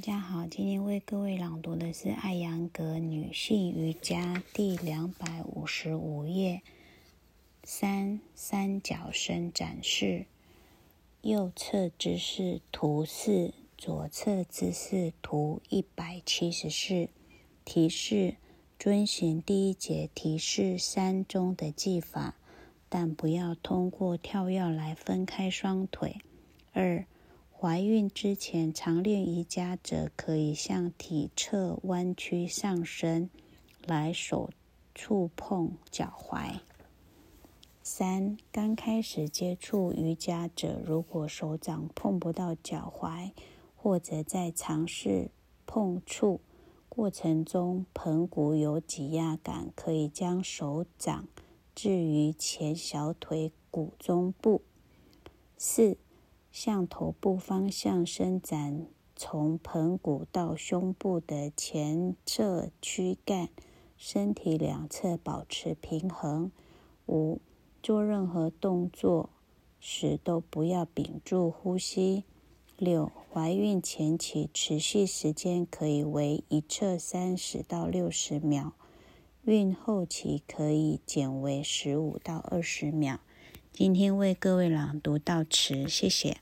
大家好，今天为各位朗读的是艾扬格女性瑜伽第两百五十五页，三三角伸展式，右侧姿势图四，左侧姿势图一百七十四。提示：遵循第一节提示三中的技法，但不要通过跳跃来分开双腿。二怀孕之前常练瑜伽者，可以向体侧弯曲上身，来手触碰脚踝。三刚开始接触瑜伽者，如果手掌碰不到脚踝，或者在尝试碰触过程中盆骨有挤压感，可以将手掌置于前小腿骨中部。四。向头部方向伸展，从盆骨到胸部的前侧躯干，身体两侧保持平衡。五、做任何动作时都不要屏住呼吸。六、怀孕前期持续时间可以为一侧三十到六十秒，孕后期可以减为十五到二十秒。今天为各位朗读到此，谢谢。